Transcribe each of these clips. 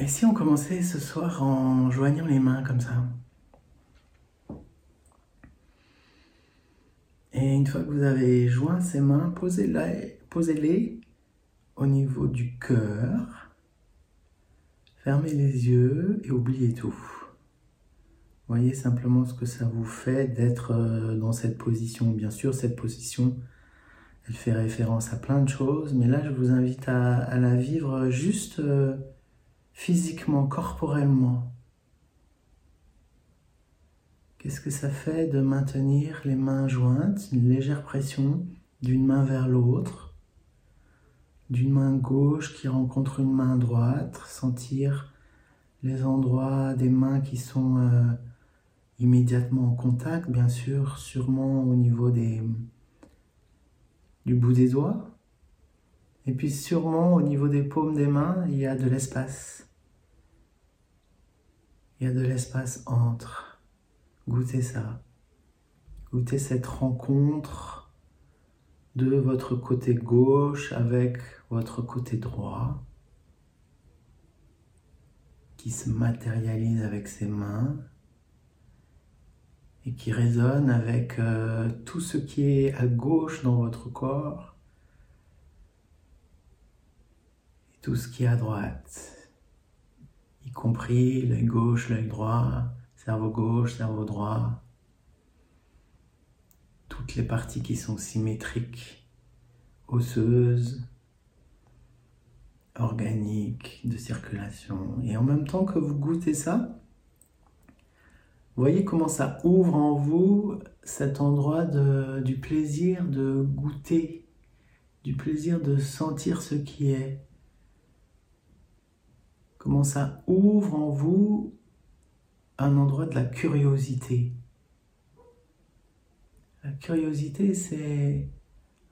Et si on commençait ce soir en joignant les mains comme ça? Et une fois que vous avez joint ces mains, posez-les posez au niveau du cœur. Fermez les yeux et oubliez tout. Voyez simplement ce que ça vous fait d'être euh, dans cette position. Bien sûr, cette position, elle fait référence à plein de choses, mais là, je vous invite à, la vivre juste euh, physiquement, corporellement. Qu'est-ce que ça fait de maintenir les mains jointes, une légère pression d'une main vers l'autre, d'une main gauche qui rencontre une main droite, sentir les endroits des mains qui sont euh, immédiatement en contact, bien sûr, sûrement au niveau des, du bout des doigts. Et puis sûrement au niveau des paumes des mains, il y a de l'espace. Il y a de l'espace entre. Goûtez ça. Goûtez cette rencontre de votre côté gauche avec votre côté droit qui se matérialise avec ses mains et qui résonne avec euh, tout ce qui est à gauche dans votre corps et tout ce qui est à droite, y compris l'œil gauche, l'œil droit, cerveau gauche, cerveau droit, toutes les parties qui sont symétriques, osseuses, organiques, de circulation. Et en même temps que vous goûtez ça, voyez comment ça ouvre en vous cet endroit du plaisir de goûter, du plaisir de sentir ce qui est. Comment ça ouvre en vous un endroit de la curiosité. La curiosité, c'est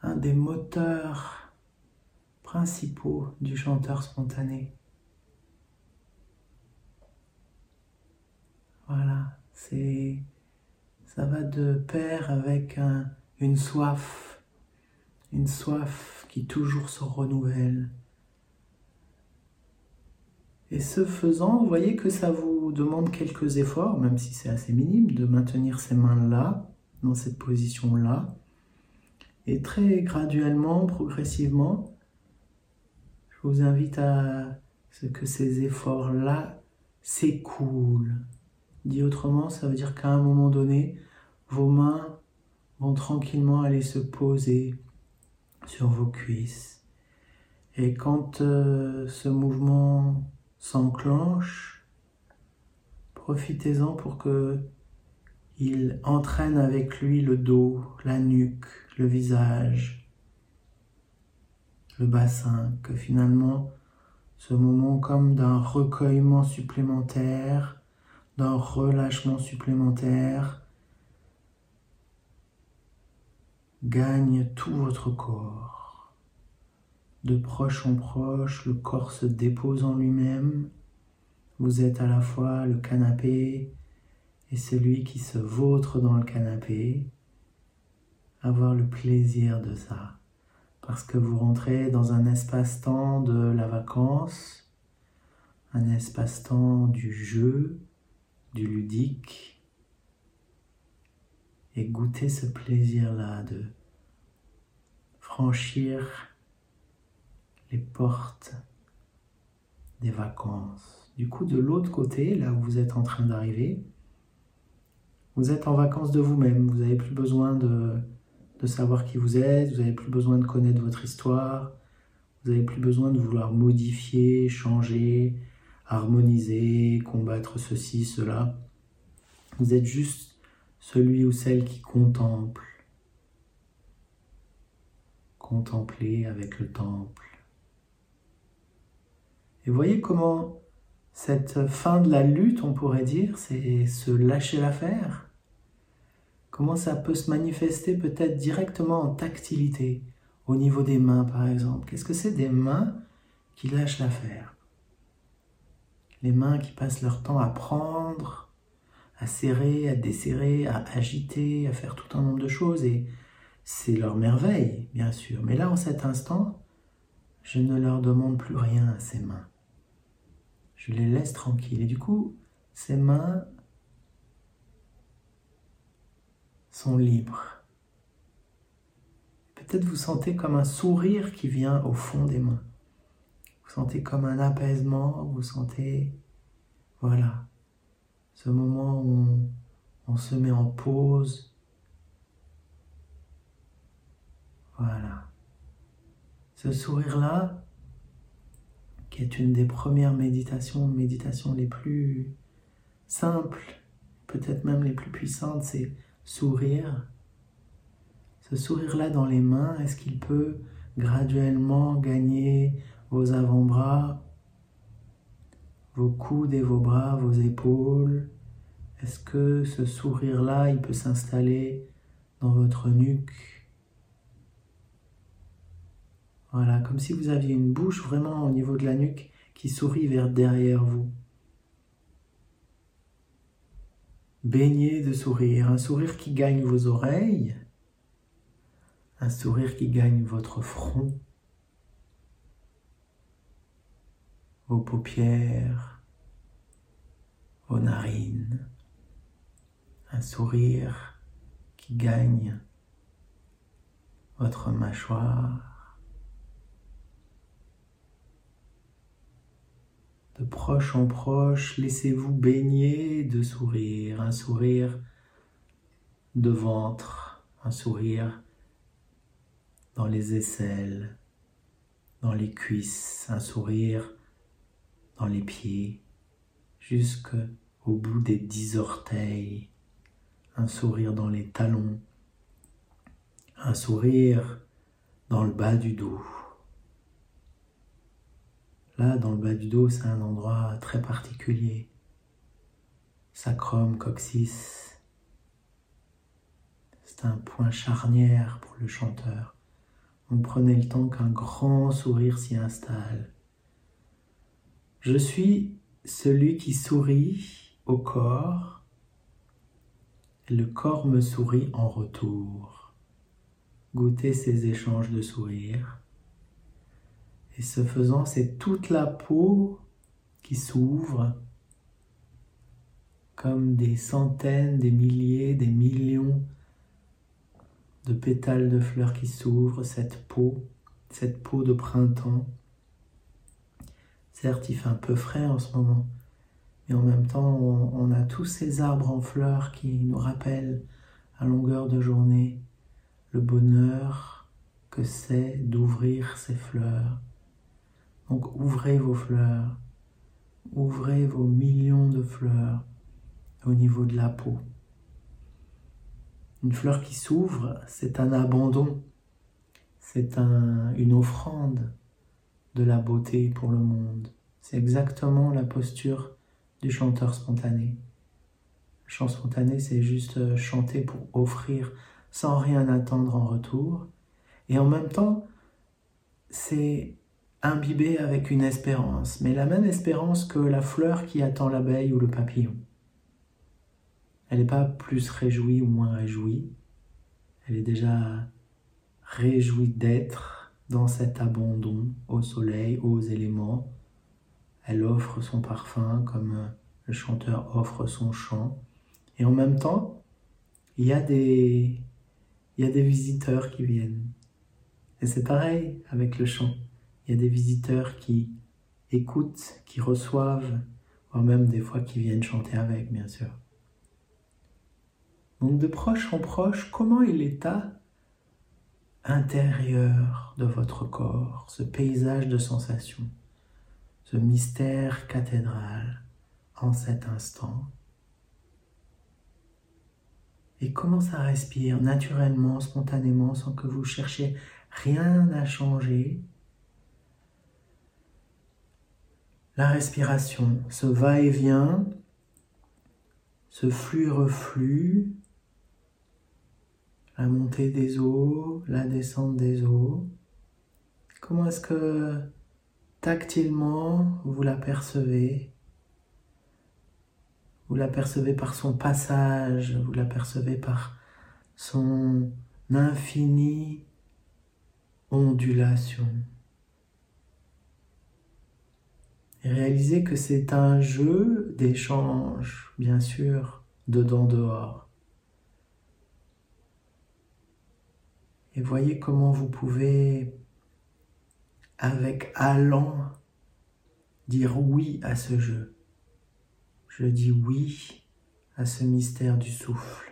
un des moteurs principaux du chanteur spontané. Voilà. C'est, ça va de pair avec une soif, une soif qui toujours se renouvelle. Et ce faisant, vous voyez que ça vous demande quelques efforts, même si c'est assez minime, de maintenir ces mains-là, dans cette position-là. Et très graduellement, progressivement, je vous invite à ce que ces efforts-là s'écoulent, Dit autrement, ça veut dire qu'à un moment donné, vos mains vont tranquillement aller se poser sur vos cuisses. Et quand euh, ce mouvement s'enclenche, profitez-en pour que il entraîne avec lui le dos, la nuque, le visage, le bassin, que finalement ce moment comme d'un recueillement supplémentaire d'un relâchement supplémentaire gagne tout votre corps. De proche en proche, le corps se dépose en lui-même. Vous êtes à la fois le canapé et celui qui se vautre dans le canapé. Avoir le plaisir de ça. Parce que vous rentrez dans un espace-temps de la vacance, un espace-temps du jeu, du ludique et goûter ce plaisir-là de franchir portes des vacances. Du coup, de l'autre côté, là où vous êtes en train d'arriver, vous êtes en vacances de vous-même. Vous n'avez plus besoin de, de, savoir qui vous êtes, vous n'avez plus besoin de connaître votre histoire, vous n'avez plus besoin de vouloir modifier, changer, harmoniser, combattre ceci, cela. Vous êtes juste celui ou celle qui contemple. Contempler avec le temple. Et voyez comment cette fin de la lutte, on pourrait dire, c'est se lâcher l'affaire. Comment ça peut se manifester peut-être directement en tactilité, au niveau des mains par exemple. Qu'est-ce que c'est des mains qui lâchent l'affaire? Les mains qui passent leur temps à prendre, à serrer, à desserrer, à agiter, à faire tout un nombre de choses. Et c'est leur merveille, bien sûr. Mais là, en cet instant, je ne leur demande plus rien à ces mains. Je les laisse tranquilles. Et du coup, ces mains sont libres. Peut-être vous sentez comme un sourire qui vient au fond des mains. Vous sentez comme un apaisement, vous sentez, voilà, ce moment où on, se met en pause. Voilà. Ce sourire-là, qui est une des premières méditations, méditations les plus simples, peut-être même les plus puissantes, c'est sourire. Ce sourire-là dans les mains, est-ce qu'il peut graduellement gagner vos avant-bras, vos coudes et vos bras, vos épaules? Est-ce que ce sourire-là, il peut s'installer dans votre nuque? Voilà, comme si vous aviez une bouche vraiment au niveau de la nuque qui sourit vers derrière vous. Baignez de sourire, un sourire qui gagne vos oreilles, un sourire qui gagne votre front, vos paupières, vos narines, un sourire qui gagne votre mâchoire, De proche en proche, laissez-vous baigner de sourire, un sourire de ventre, un sourire dans les aisselles, dans les cuisses, un sourire dans les pieds, jusqu'au bout des dix orteils, un sourire dans les talons, un sourire dans le bas du dos. Là, dans le bas du dos, c'est un endroit très particulier. Sacrum, coccyx. C'est un point charnière pour le chanteur. On prenait le temps qu'un grand sourire s'y installe. Je suis celui qui sourit au corps. Le corps me sourit en retour. Goûtez ces échanges de sourires. Et ce faisant, c'est toute la peau qui s'ouvre comme des centaines, des milliers, des millions de pétales de fleurs qui s'ouvrent, cette peau, cette peau de printemps. Certes, il fait un peu frais en ce moment, mais en même temps, on, a tous ces arbres en fleurs qui nous rappellent à longueur de journée le bonheur que c'est d'ouvrir ces fleurs donc ouvrez vos fleurs, ouvrez vos millions de fleurs au niveau de la peau. Une fleur qui s'ouvre, c'est un abandon, c'est un, une offrande de la beauté pour le monde. C'est exactement la posture du chanteur spontané. Le chant spontané, c'est juste chanter pour offrir sans rien attendre en retour. Et en même temps, c'est imbibé avec une espérance, mais la même espérance que la fleur qui attend l'abeille ou le papillon. Elle n'est pas plus réjouie ou moins réjouie, elle est déjà réjouie d'être dans cet abandon au soleil, aux éléments. Elle offre son parfum comme le chanteur offre son chant. Et en même temps, il y a des, il y a des visiteurs qui viennent. Et c'est pareil avec le chant. Il y a des visiteurs qui écoutent, qui reçoivent, voire même des fois qui viennent chanter avec, bien sûr. Donc de proche en proche, comment est l'état intérieur de votre corps, ce paysage de sensations, ce mystère cathédral en cet instant? Et comment ça respire naturellement, spontanément, sans que vous cherchiez rien à changer, la respiration, ce va-et-vient, ce flux-reflux, la montée des eaux, la descente des eaux. Comment est-ce que tactilement vous la percevez? Vous la percevez par son passage, vous la percevez par son infinie ondulation. Et réalisez que c'est un jeu d'échange, bien sûr, dedans-dehors. Et voyez comment vous pouvez, avec allant, dire oui à ce jeu. Je dis oui à ce mystère du souffle.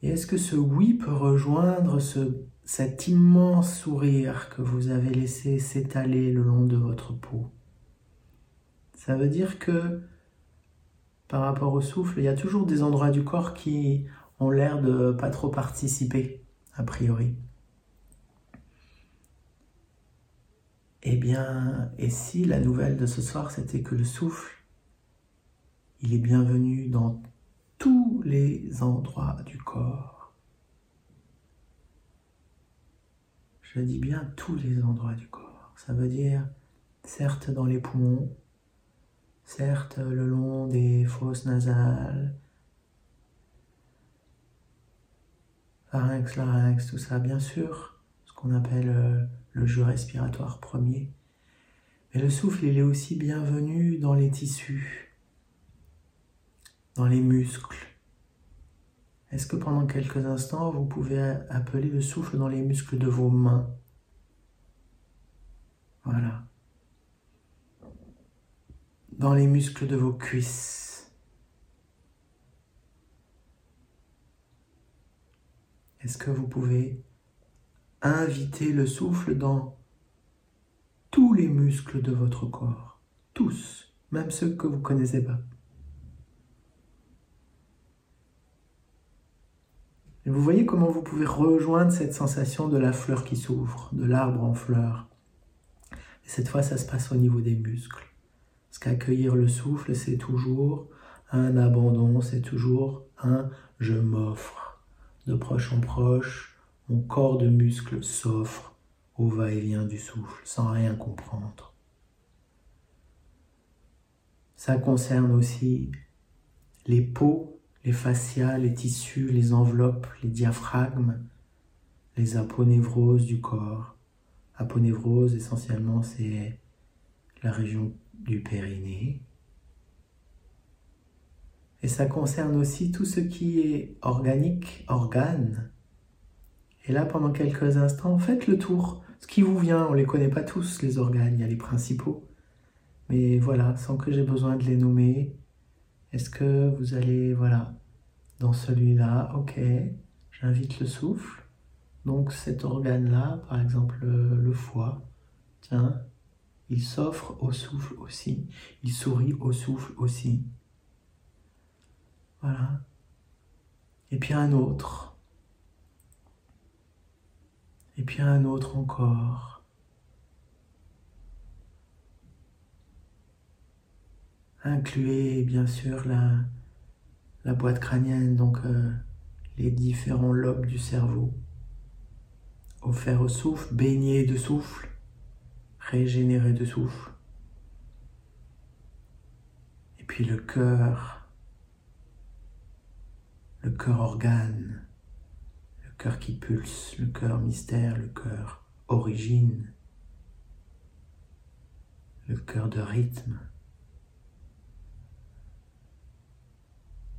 Et est-ce que ce oui peut rejoindre ce, cet immense sourire que vous avez laissé s'étaler le long de votre peau Ça veut dire que par rapport au souffle, il y a toujours des endroits du corps qui ont l'air de pas trop participer, a priori. Eh bien, et si la nouvelle de ce soir, c'était que le souffle, il est bienvenu dans tous les endroits du corps. Je dis bien tous les endroits du corps. Ça veut dire, certes dans les poumons, certes le long des fosses nasales, pharynx, larynx, tout ça, bien sûr, ce qu'on appelle euh, le jeu respiratoire premier. Mais le souffle, il est aussi bienvenu dans les tissus, dans les muscles. Est-ce que pendant quelques instants, vous pouvez appeler le souffle dans les muscles de vos mains? Voilà. Dans les muscles de vos cuisses. Est-ce que vous pouvez inviter le souffle dans tous les muscles de votre corps, tous, même ceux que vous ne connaissez pas. Et vous voyez comment vous pouvez rejoindre cette sensation de la fleur qui s'ouvre, de l'arbre en fleur. Et cette fois, ça se passe au niveau des muscles. Parce qu'accueillir le souffle, c'est toujours un abandon, c'est toujours un je m'offre. De proche en proche, mon corps de muscles s'offre au va-et-vient du souffle sans rien comprendre. Ça concerne aussi les peaux, les fascias, les tissus, les enveloppes, les diaphragmes, les aponevroses du corps. Aponevrose, essentiellement, c'est la région du périnée. Et ça concerne aussi tout ce qui est organique, organe, et là, pendant quelques instants, faites le tour. Ce qui vous vient, on ne les connaît pas tous, les organes, il y a les principaux. Mais voilà, sans que j'ai besoin de les nommer, est-ce que vous allez, voilà, dans celui-là, ok, j'invite le souffle. Donc cet organe-là, par exemple le foie, tiens, il s'offre au souffle aussi, il sourit au souffle aussi. Voilà. Et puis un autre, et puis un autre encore. Incluez bien sûr la, la boîte crânienne, donc euh, les différents lobes du cerveau. Offert au souffle, baigné de souffle, régénéré de souffle. Et puis le cœur, le cœur organe cœur qui pulse, le cœur mystère, le cœur origine, le cœur de rythme.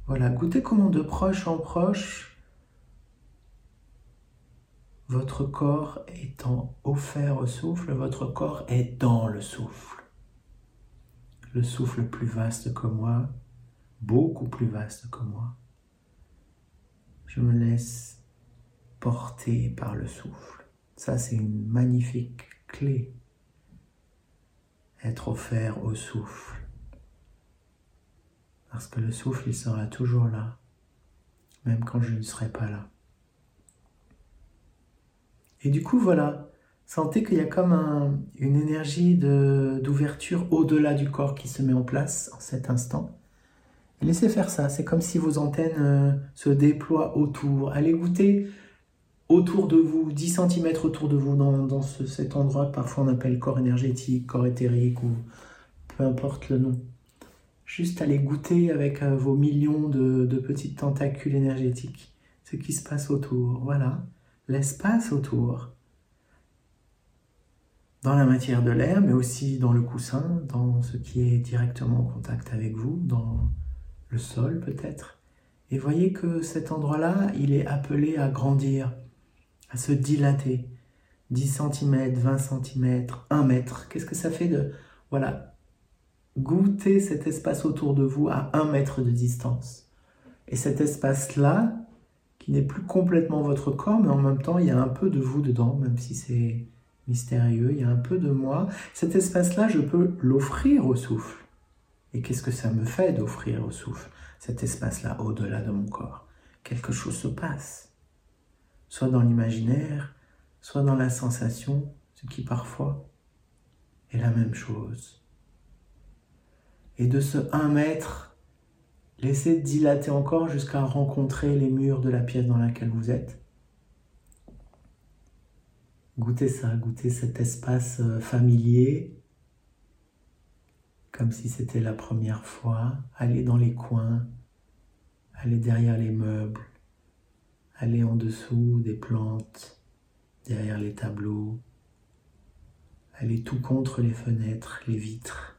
Voilà, goûtez comment de proche en proche, votre corps étant offert au souffle, votre corps est dans le souffle. Le souffle plus vaste que moi, beaucoup plus vaste que moi. Je me laisse porté par le souffle. Ça, c'est une magnifique clé. Être offert au souffle. Parce que le souffle, il sera toujours là, même quand je ne serai pas là. Et du coup, voilà, sentez qu'il y a comme une énergie d'ouverture au-delà du corps qui se met en place en cet instant. laissez faire ça, c'est comme si vos antennes euh, se déploient autour. Allez goûter autour de vous, 10 cm autour de vous, dans, cet endroit que parfois on appelle corps énergétique, corps éthérique ou peu importe le nom. Juste aller goûter avec euh, vos millions de, de petites tentacules énergétiques ce qui se passe autour. Voilà, l'espace autour. dans la matière de l'air, mais aussi dans le coussin, dans ce qui est directement en contact avec vous, dans le sol peut-être. Et voyez que cet endroit-là, il est appelé à grandir, à se dilater. 10 cm, 20 cm, 1 mètre. Qu'est-ce que ça fait de voilà, goûter cet espace autour de vous à 1 mètre de distance Et cet espace-là, qui n'est plus complètement votre corps, mais en même temps, il y a un peu de vous dedans, même si c'est mystérieux, il y a un peu de moi. Cet espace-là, je peux l'offrir au souffle. Et qu'est-ce que ça me fait d'offrir au souffle cet espace-là au-delà de mon corps? Quelque chose se passe, soit dans l'imaginaire, soit dans la sensation, ce qui parfois est la même chose. Et de ce 1 mètre, laissez dilater encore jusqu'à rencontrer les murs de la pièce dans laquelle vous êtes. Goûtez ça, goûtez cet espace euh, familier, comme si c'était la première fois. Allez dans les coins, allez derrière les meubles, allez en dessous des plantes, derrière les tableaux, allez tout contre les fenêtres, les vitres.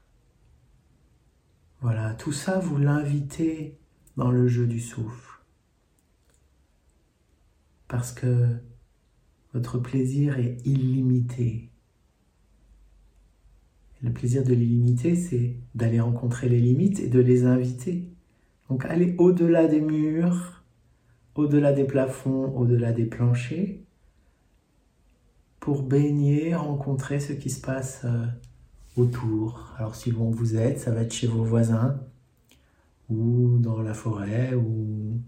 Voilà, tout ça, vous l'invitez dans le jeu du souffle. Parce que votre plaisir est illimité. Le plaisir de l'illimité, c'est d'aller rencontrer les limites et de les inviter. Donc allez au-delà des murs, au-delà des plafonds, au-delà des planchers, pour baigner, rencontrer ce qui se passe euh, autour. Alors suivant où vous êtes, ça va être chez vos voisins, ou dans la forêt, ou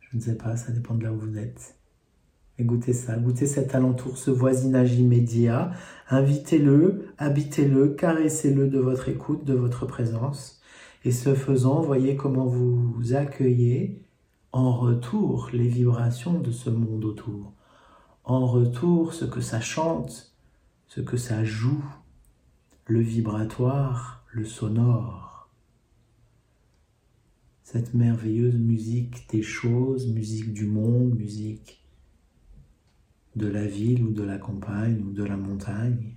je ne sais pas, ça dépend de là où vous êtes. Et goûtez ça, goûtez cet alentour, ce voisinage immédiat. Invitez-le, habitez-le, caressez-le de votre écoute, de votre présence. Et ce faisant, voyez comment vous accueillez en retour les vibrations de ce monde autour en retour ce que ça chante, ce que ça joue, le vibratoire, le sonore. Cette merveilleuse musique des choses, musique du monde, musique de la ville ou de la campagne ou de la montagne.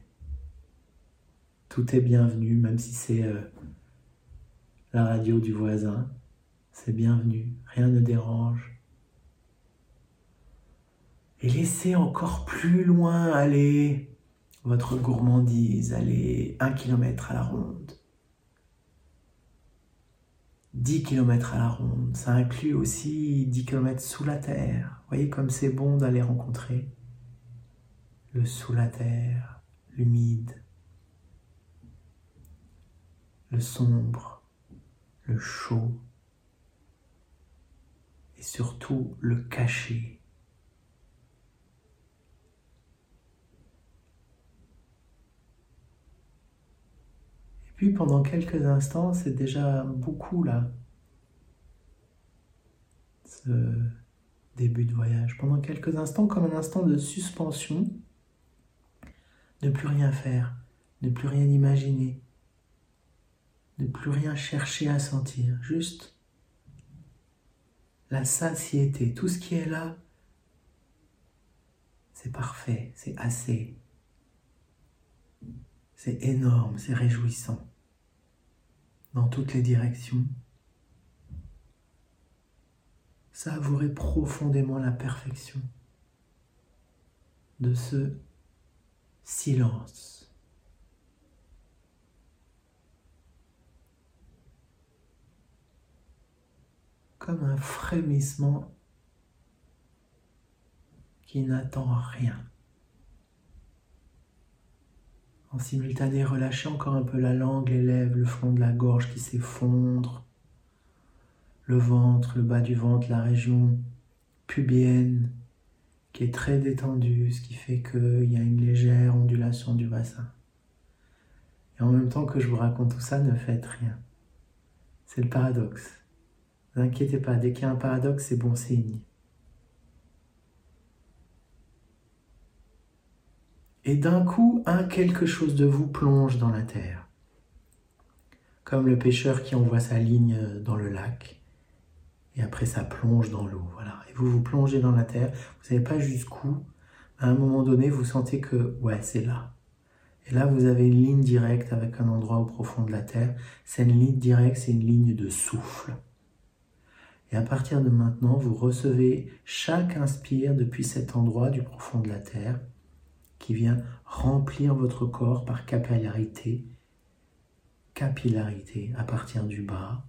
Tout est bienvenu, même si c'est euh, la radio du voisin, c'est bienvenu, rien ne dérange et laissez encore plus loin aller votre gourmandise, aller un kilomètre à la ronde. 10 km à la ronde, ça inclut aussi 10 km sous la terre. Voyez comme c'est bon d'aller rencontrer le sous la terre, l'humide, le sombre, le chaud et surtout le caché. Puis pendant quelques instants, c'est déjà beaucoup là, ce début de voyage. Pendant quelques instants, comme un instant de suspension, ne plus rien faire, ne plus rien imaginer, ne plus rien chercher à sentir, juste la satiété, tout ce qui est là, c'est parfait, c'est assez. C'est énorme, c'est réjouissant. Dans toutes les directions. Savourez profondément la perfection de ce silence. Comme un frémissement qui n'attend rien. En simultané, relâchez encore un peu la langue, les lèvres, le fond de la gorge qui s'effondre, le ventre, le bas du ventre, la région pubienne qui est très détendue, ce qui fait qu'il y a une légère ondulation du bassin. Et en même temps que je vous raconte tout ça, ne faites rien. C'est le paradoxe. Ne vous inquiétez pas, dès qu'il y a un paradoxe, c'est bon signe. Et d'un coup, un quelque chose de vous plonge dans la terre. Comme le pêcheur qui envoie sa ligne dans le lac, et après ça plonge dans l'eau. Voilà. Et vous vous plongez dans la terre, vous ne savez pas jusqu'où, à un moment donné, vous sentez que, ouais, c'est là. Et là, vous avez une ligne directe avec un endroit au profond de la Terre. C'est une ligne directe, c'est une ligne de souffle. Et à partir de maintenant, vous recevez chaque inspire depuis cet endroit du profond de la Terre qui vient remplir votre corps par capillarité, capillarité à partir du bas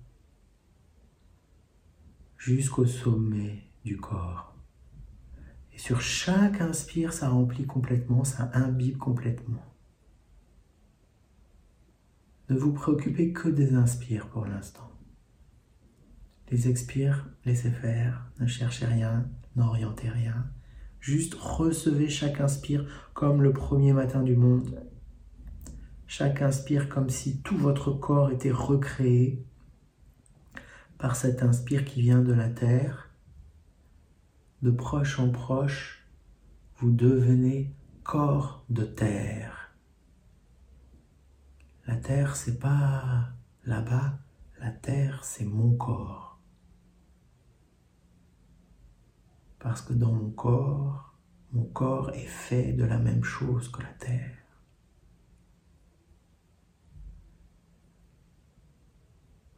jusqu'au sommet du corps. Et sur chaque inspire, ça remplit complètement, ça imbibe complètement. Ne vous préoccupez que des inspires pour l'instant. Les expires, laissez faire, ne cherchez rien, n'orientez rien. Juste recevez chaque inspire comme le premier matin du monde. Chaque inspire comme si tout votre corps était recréé par cet inspire qui vient de la terre. De proche en proche, vous devenez corps de terre. La terre, c'est pas là-bas, la terre, c'est mon corps. Parce que dans mon corps, mon corps est fait de la même chose que la terre.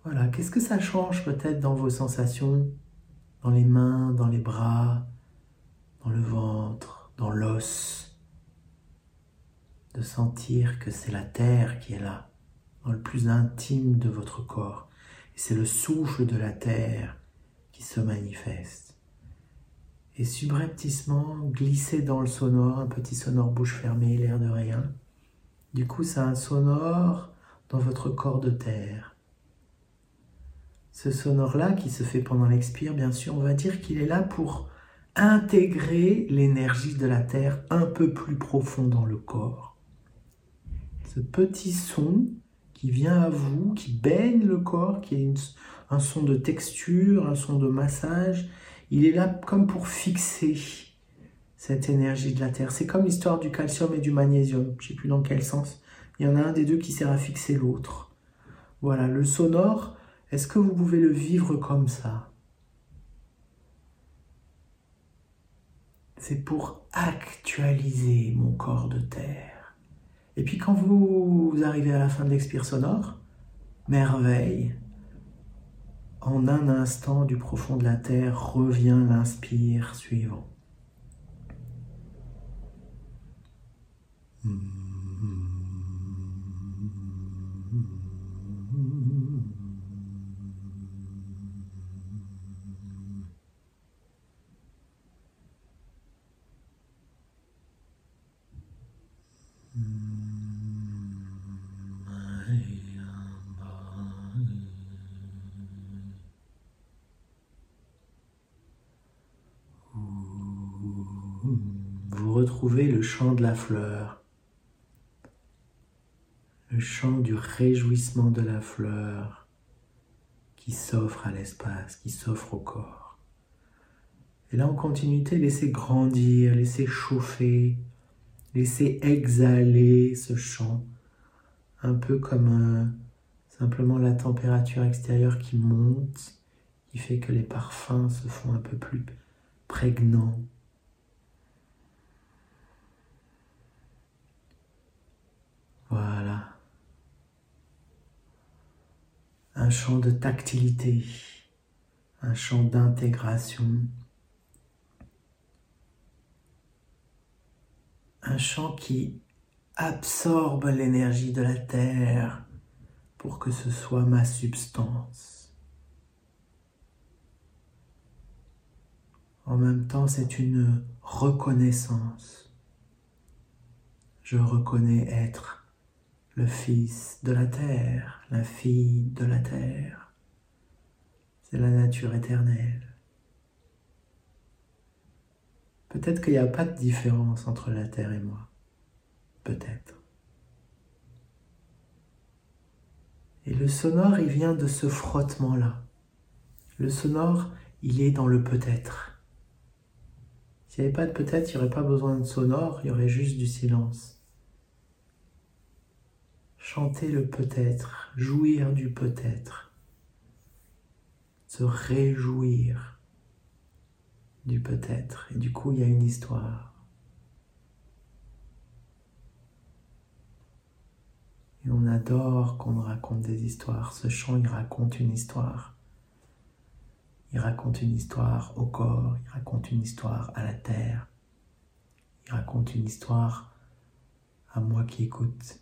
Voilà, qu'est-ce que ça change peut-être dans vos sensations, dans les mains, dans les bras, dans le ventre, dans l'os, de sentir que c'est la terre qui est là, dans le plus intime de votre corps, c'est le souffle de la terre qui se manifeste et subrepticement glisser dans le sonore, un petit sonore bouche fermée, l'air de rien. Du coup, c'est un sonore dans votre corps de terre. Ce sonore-là qui se fait pendant l'expire, bien sûr, on va dire qu'il est là pour intégrer l'énergie de la terre un peu plus profond dans le corps. Ce petit son qui vient à vous, qui baigne le corps, qui est un son de texture, un son de massage, il est là comme pour fixer cette énergie de la Terre. C'est comme l'histoire du calcium et du magnésium. Je ne sais plus dans quel sens. Il y en a un des deux qui sert à fixer l'autre. Voilà, le sonore, est-ce que vous pouvez le vivre comme ça? C'est pour actualiser mon corps de terre. Et puis quand vous arrivez à la fin de l'expire sonore, merveille, en un instant du profond de la terre revient l'inspire suivant. Retrouver le chant de la fleur, le chant du réjouissement de la fleur qui s'offre à l'espace, qui s'offre au corps. Et là, en continuité, laissez grandir, laissez chauffer, laissez exhaler ce chant, un peu comme simplement la température extérieure qui monte, qui fait que les parfums se font un peu plus prégnants, Voilà. Un champ de tactilité, un champ d'intégration, un champ qui absorbe l'énergie de la terre pour que ce soit ma substance. En même temps, c'est une reconnaissance. Je reconnais être le Fils de la terre, la fille de la terre. C'est la nature éternelle. Peut-être qu'il n'y a pas de différence entre la terre et moi. Peut-être. Et le sonore, il vient de ce frottement-là. Le sonore, il est dans le peut-être. S'il n'y avait pas de peut-être, il n'y aurait pas besoin de sonore, il y aurait juste du silence. Chanter le peut-être, jouir du peut-être, se réjouir du peut-être. Et du coup, il y a une histoire. Et on adore qu'on raconte des histoires. Ce chant, il raconte une histoire. Il raconte une histoire au corps, il raconte une histoire à la terre, il raconte une histoire à moi qui écoute.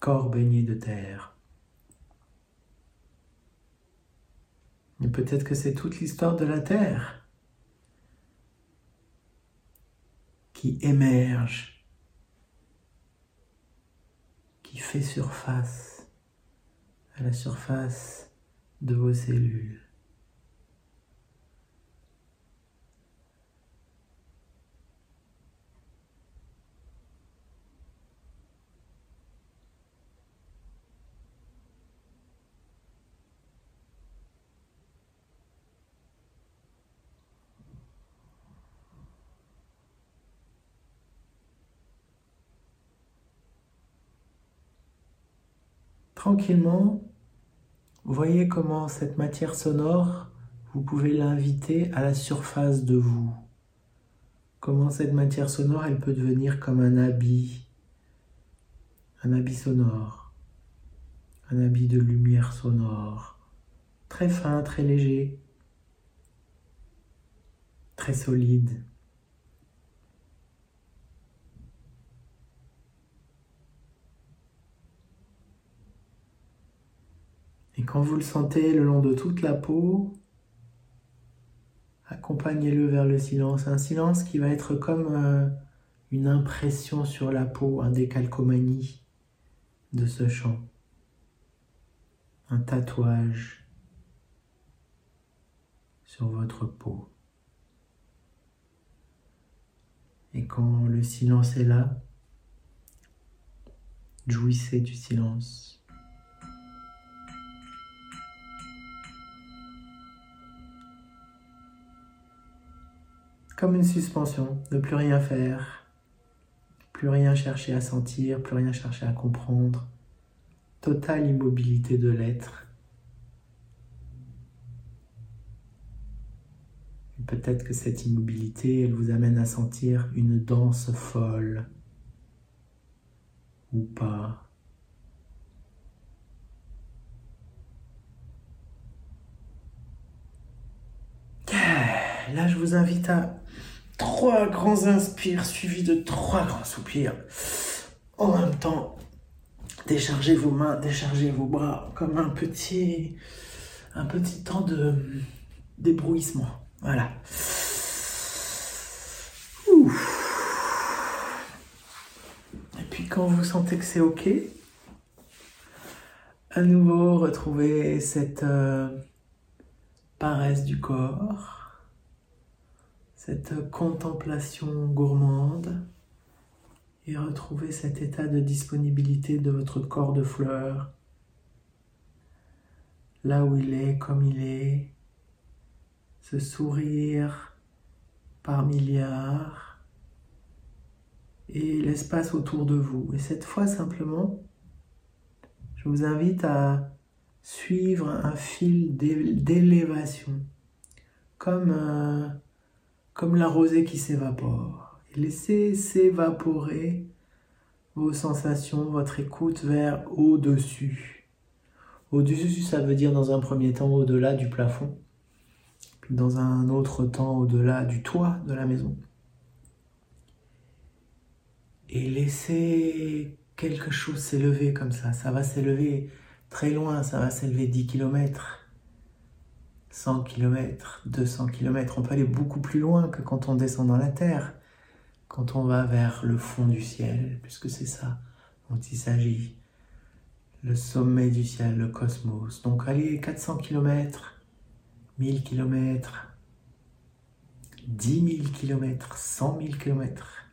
Corps baigné de terre. Et peut-être que c'est toute l'histoire de la Terre qui émerge, qui fait surface à la surface de vos cellules. Tranquillement, voyez comment cette matière sonore, vous pouvez l'inviter à la surface de vous. Comment cette matière sonore, elle peut devenir comme un habit, un habit sonore, un habit de lumière sonore, très fin, très léger, très solide. Et quand vous le sentez le long de toute la peau, accompagnez-le vers le silence. Un silence qui va être comme euh, une impression sur la peau, un décalcomanie de ce chant. Un tatouage sur votre peau. Et quand le silence est là, jouissez du silence. Comme une suspension, ne plus rien faire, plus rien chercher à sentir, plus rien chercher à comprendre, totale immobilité de l'être. Peut-être que cette immobilité, elle vous amène à sentir une danse folle ou pas. Là, je vous invite à trois grands inspires suivis de trois grands soupirs. En même temps, déchargez vos mains, déchargez vos bras comme un petit, un petit temps de débrouillissement. Voilà. Et puis quand vous sentez que c'est ok, à nouveau retrouvez cette euh, paresse du corps cette contemplation gourmande et retrouver cet état de disponibilité de votre corps de fleurs, là où il est, comme il est, ce sourire par milliards et l'espace autour de vous. Et cette fois simplement, je vous invite à suivre un fil d'élévation, comme euh, comme la rosée qui s'évapore. laissez s'évaporer vos sensations, votre écoute vers au-dessus. Au-dessus, ça veut dire dans un premier temps au-delà du plafond, puis dans un autre temps au-delà du toit de la maison. Et laissez quelque chose s'élever comme ça. Ça va s'élever très loin, ça va s'élever 10 km, 100 km, 200 km. On peut aller beaucoup plus loin que quand on descend dans la terre, quand on va vers le fond du ciel, puisque c'est ça dont il s'agit. Le sommet du ciel, le cosmos. Donc allez 400 km, 1000 km, 10 000 km, 100 000 km.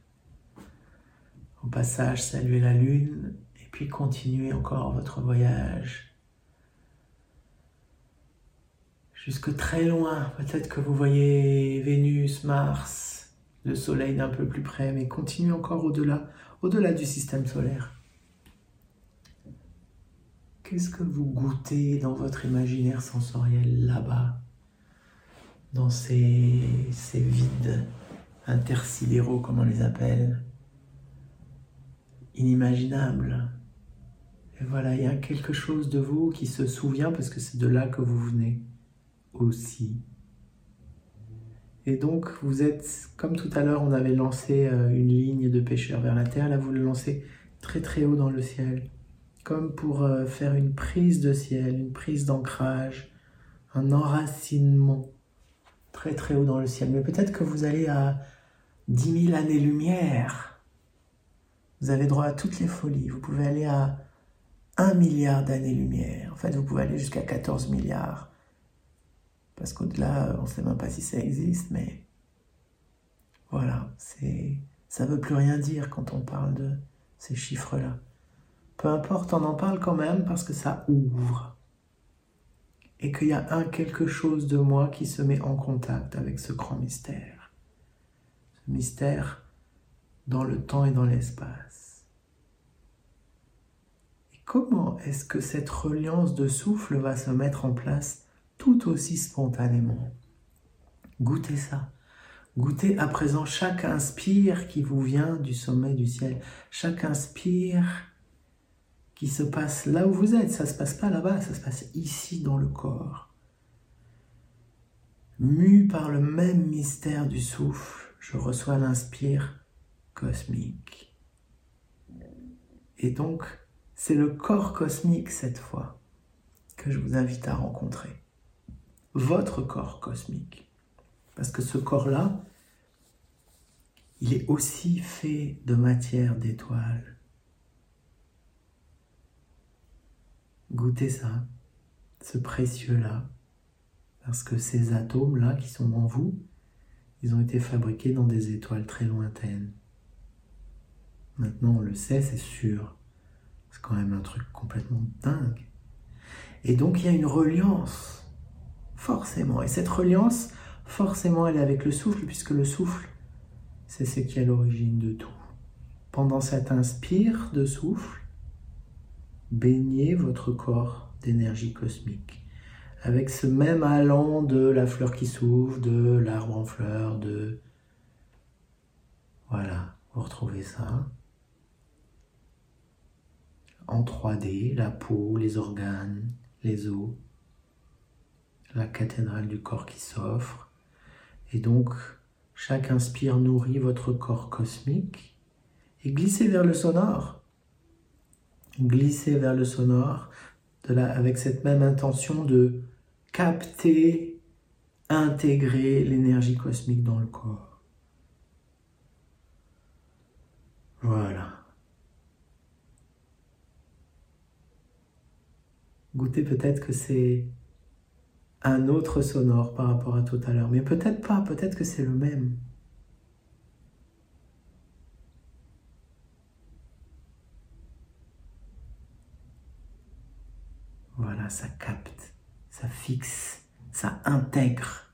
Au passage, saluez la lune et puis continuez encore votre voyage jusque très loin. Peut-être que vous voyez Vénus, Mars, le Soleil d'un peu plus près, mais continuez encore au-delà, au-delà du système solaire. Qu'est-ce que vous goûtez dans votre imaginaire sensoriel là-bas, dans ces, ces vides intersidéraux, comme on les appelle, inimaginables Et voilà, il y a quelque chose de vous qui se souvient parce que c'est de là que vous venez aussi. Et donc, vous êtes, comme tout à l'heure, on avait lancé euh, une ligne de pêcheur vers la terre, là, vous le lancez très très haut dans le ciel comme pour euh, faire une prise de ciel, une prise d'ancrage, un enracinement très très haut dans le ciel. Mais peut-être que vous allez à 10 000 années-lumière. Vous avez droit à toutes les folies. Vous pouvez aller à 1 milliard d'années-lumière. En fait, vous pouvez aller jusqu'à 14 milliards. Parce qu'au-delà, on ne sait même pas si ça existe, mais voilà, c'est ça ne veut plus rien dire quand on parle de ces chiffres-là. Peu importe, on en parle quand même parce que ça ouvre. Et qu'il y a un quelque chose de moi qui se met en contact avec ce grand mystère. Ce mystère dans le temps et dans l'espace. Et comment est-ce que cette reliance de souffle va se mettre en place tout aussi spontanément Goûtez ça. Goûtez à présent chaque inspire qui vous vient du sommet du ciel. Chaque inspire qui se passe là où vous êtes. Ça ne se passe pas là-bas, ça se passe ici dans le corps. Mu par le même mystère du souffle, je reçois l'inspire cosmique. Et donc, c'est le corps cosmique cette fois que je vous invite à rencontrer. Votre corps cosmique. Parce que ce corps-là, il est aussi fait de matière d'étoiles. Goûtez ça, ce précieux-là, parce que ces atomes-là qui sont en vous, ils ont été fabriqués dans des étoiles très lointaines. Maintenant, on le sait, c'est sûr. C'est quand même un truc complètement dingue. Et donc, il y a une reliance, forcément. Et cette reliance, forcément, elle est avec le souffle, puisque le souffle, c'est ce qui est à l'origine de tout. Pendant cet inspire de souffle, baignez votre corps d'énergie cosmique avec ce même allant de la fleur qui s'ouvre, de l'arbre en fleur, de... Voilà, vous retrouvez ça. En 3D, la peau, les organes, les os, la cathédrale du corps qui s'offre. Et donc, chaque inspire nourrit votre corps cosmique et glissez vers le sonore glisser vers le sonore avec cette même intention de capter, intégrer l'énergie cosmique dans le corps. Voilà. Goûtez peut-être que c'est un autre sonore par rapport à tout à l'heure, mais peut-être pas, peut-être que c'est le même. Voilà, ça capte, ça fixe, ça intègre,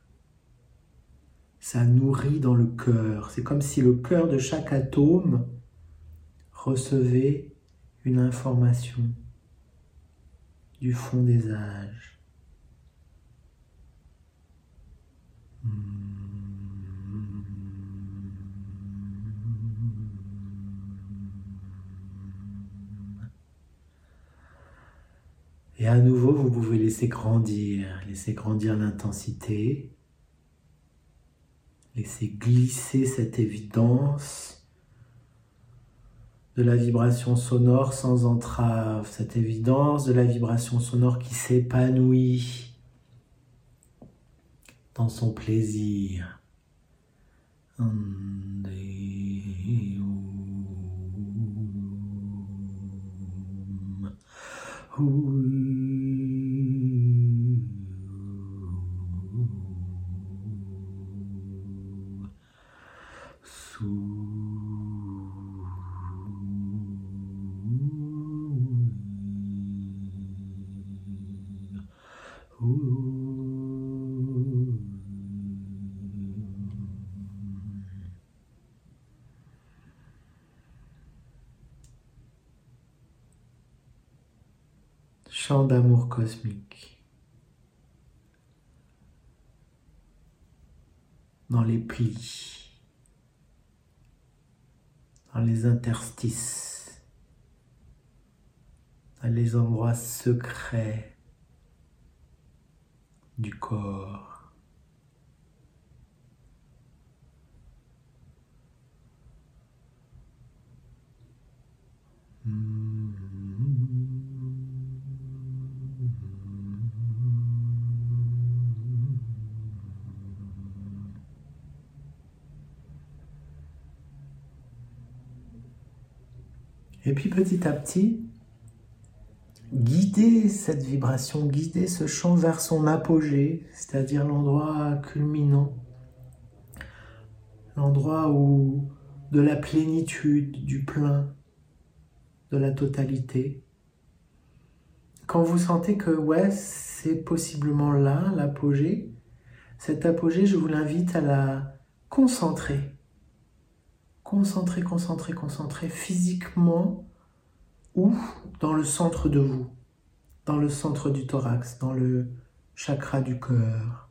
ça nourrit dans le cœur. C'est comme si le cœur de chaque atome recevait une information du fond des âges. Hmm. Et à nouveau, vous pouvez laisser grandir, laisser grandir l'intensité, laisser glisser cette évidence de la vibration sonore sans entrave, cette évidence de la vibration sonore qui s'épanouit dans son plaisir. D'amour cosmique. Dans les plis, dans les interstices, dans les endroits secrets du corps. Et puis petit à petit, guider cette vibration, guider ce chant vers son apogée, c'est-à-dire l'endroit culminant, l'endroit où de la plénitude, du plein, de la totalité. Quand vous sentez que ouais, c'est possiblement là l'apogée, cet apogée, je vous l'invite à la concentrer. Concentrer, concentrer, concentrer physiquement ou dans le centre de vous, dans le centre du thorax, dans le chakra du cœur.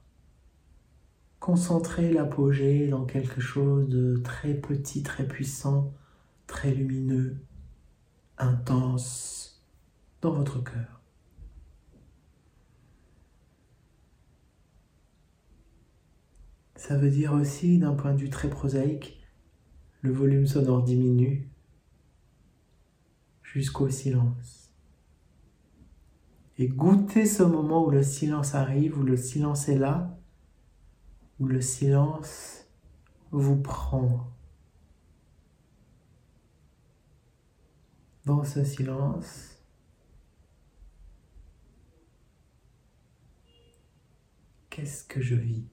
Concentrer l'apogée dans quelque chose de très petit, très puissant, très lumineux, intense dans votre cœur. Ça veut dire aussi, d'un point de vue très prosaïque, le volume sonore diminue jusqu'au silence. Et goûtez ce moment où le silence arrive, où le silence est là, où le silence vous prend. dans ce silence, qu'est-ce que je vis?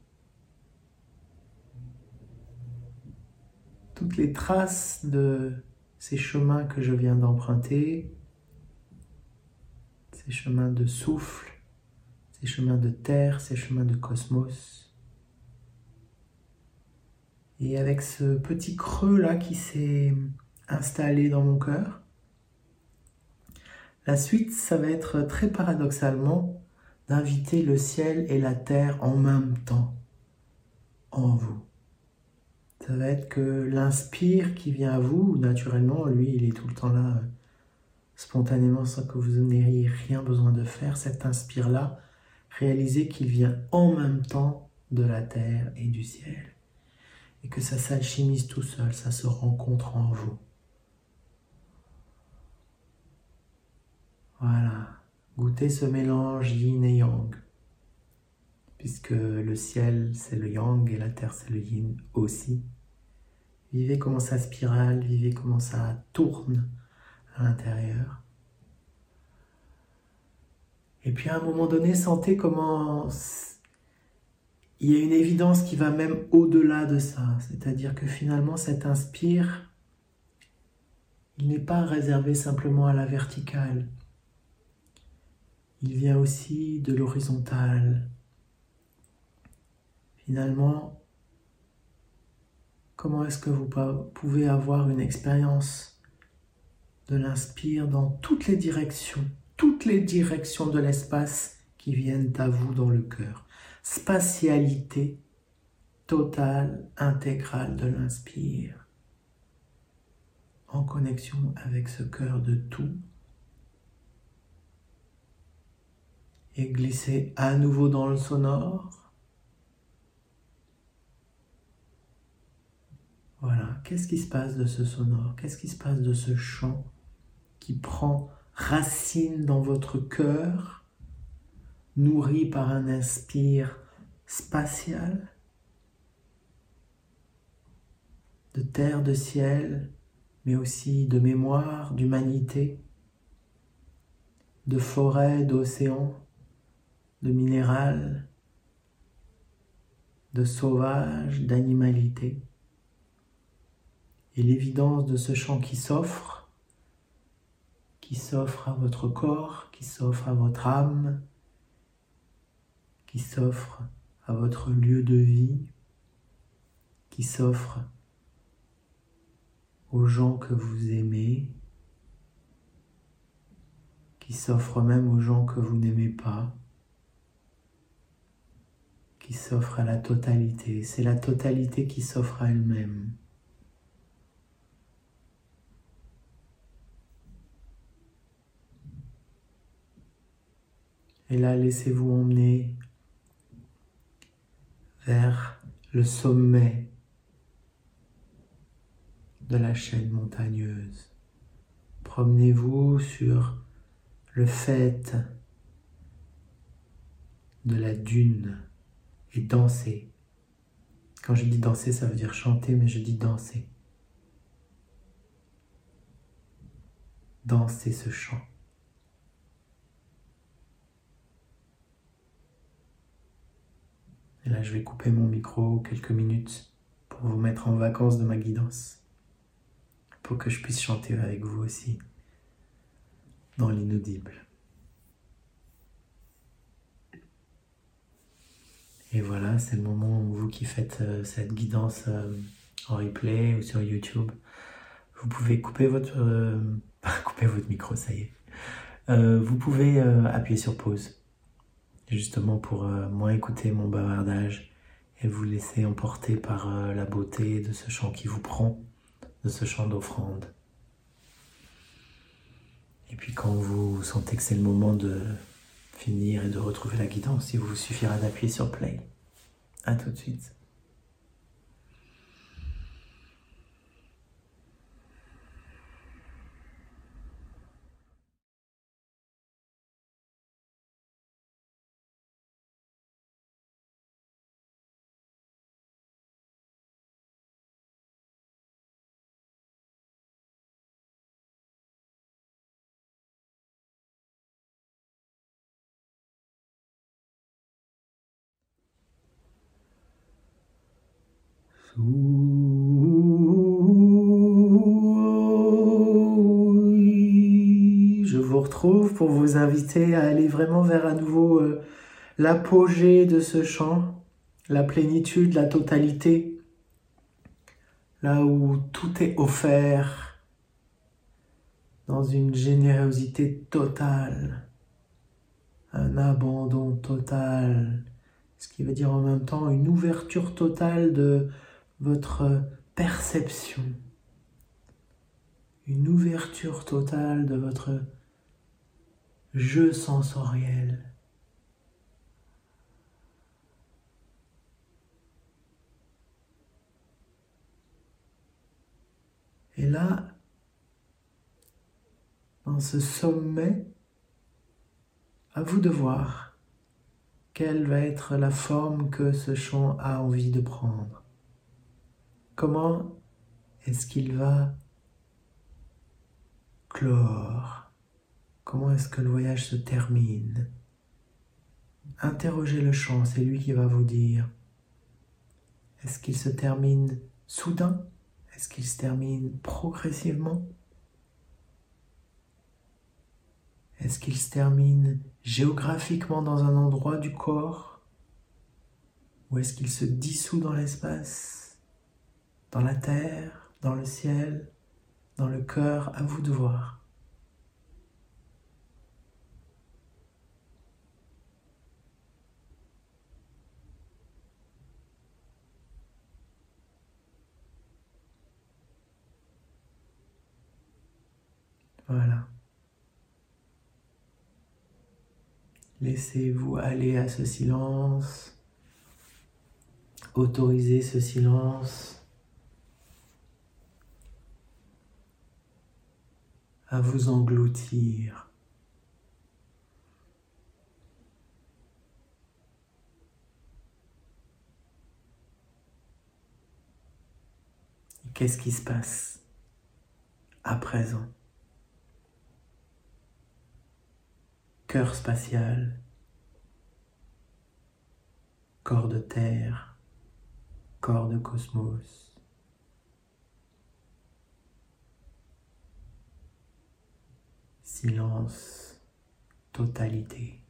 Toutes les traces de ces chemins que je viens d'emprunter, ces chemins de souffle, ces chemins de terre, ces chemins de cosmos. Et avec ce petit creux là qui s'est installé dans mon cœur, la suite, ça va être très paradoxalement d'inviter le ciel et la terre en même temps en vous. Ça va être que l'inspire qui vient à vous, naturellement, lui, il est tout le temps là, spontanément, sans que vous n'ayez rien besoin de faire. Cet inspire-là, réalisez qu'il vient en même temps de la terre et du ciel. Et que ça s'alchimise tout seul, ça se rencontre en vous. Voilà, goûtez ce mélange yin et yang, puisque le ciel c'est le yang et la terre c'est le yin aussi. Vivez comment ça spirale, vivez comment ça tourne à l'intérieur. Et puis à un moment donné, sentez comment il y a une évidence qui va même au-delà de ça. C'est-à-dire que finalement, cet inspire, il n'est pas réservé simplement à la verticale il vient aussi de l'horizontale. Finalement, comment est-ce que vous pouvez avoir une expérience de l'inspire dans toutes les directions, toutes les directions de l'espace qui viennent à vous dans le cœur? Spatialité totale, intégrale de l'inspire, en connexion avec ce cœur de tout et glisser à nouveau dans le sonore. Voilà, qu'est-ce qui se passe de ce sonore? Qu'est-ce qui se passe de ce chant qui prend racine dans votre cœur, nourri par un inspire spatial? De terre, de ciel, mais aussi de mémoire, d'humanité, de forêt, d'océan de minéral, de sauvage, d'animalité. Et l'évidence de ce chant qui s'offre, qui s'offre à votre corps, qui s'offre à votre âme, qui s'offre à votre lieu de vie, qui s'offre aux gens que vous aimez, qui s'offre même aux gens que vous n'aimez pas, qui s'offre à la totalité. C'est la totalité qui s'offre à elle-même. Et là, laissez-vous emmener vers le sommet de la chaîne montagneuse. Promenez-vous sur le fait de la dune et dansez. Quand je dis danser, ça veut dire chanter, mais je dis danser. Dansez ce chant. Et là, je vais couper mon micro quelques minutes pour vous mettre en vacances de ma guidance, pour que je puisse chanter avec vous aussi dans l'inaudible. Et voilà, c'est le moment où vous qui faites euh, cette guidance euh, en replay ou sur YouTube, vous pouvez couper votre, euh, couper votre micro, ça y est. vous pouvez appuyer sur pause justement pour euh, moins écouter mon bavardage et vous laisser emporter par euh, la beauté de ce chant qui vous prend, de ce chant d'offrande. Et puis quand vous sentez que c'est le moment de finir et de retrouver la guidance, il vous suffira d'appuyer sur play. A tout de suite. Inviter à aller vraiment vers à nouveau euh, l'apogée de ce chant, la plénitude, la totalité, là où tout est offert dans une générosité totale, un abandon total, ce qui veut dire en même temps une ouverture totale de votre perception, une ouverture totale de votre jeu sensoriel. Et là, dans ce sommet, à vous de voir quelle va être la forme que ce chant a envie de prendre. Comment est-ce qu'il va clore? Comment est-ce que le voyage se termine? Interrogez le chant, c'est lui qui va vous dire. Est-ce qu'il se termine soudain? Est-ce qu'il se termine progressivement? Est-ce qu'il se termine géographiquement dans un endroit du corps? Ou est-ce qu'il se dissout dans l'espace? Dans la terre, dans le ciel, dans le cœur, à vous de voir. Voilà. Laissez-vous aller à ce silence. Autorisez ce silence. à vous engloutir. Qu'est-ce qui se passe à présent? Cœur spatial, corps de terre, corps de cosmos. silence, totalité.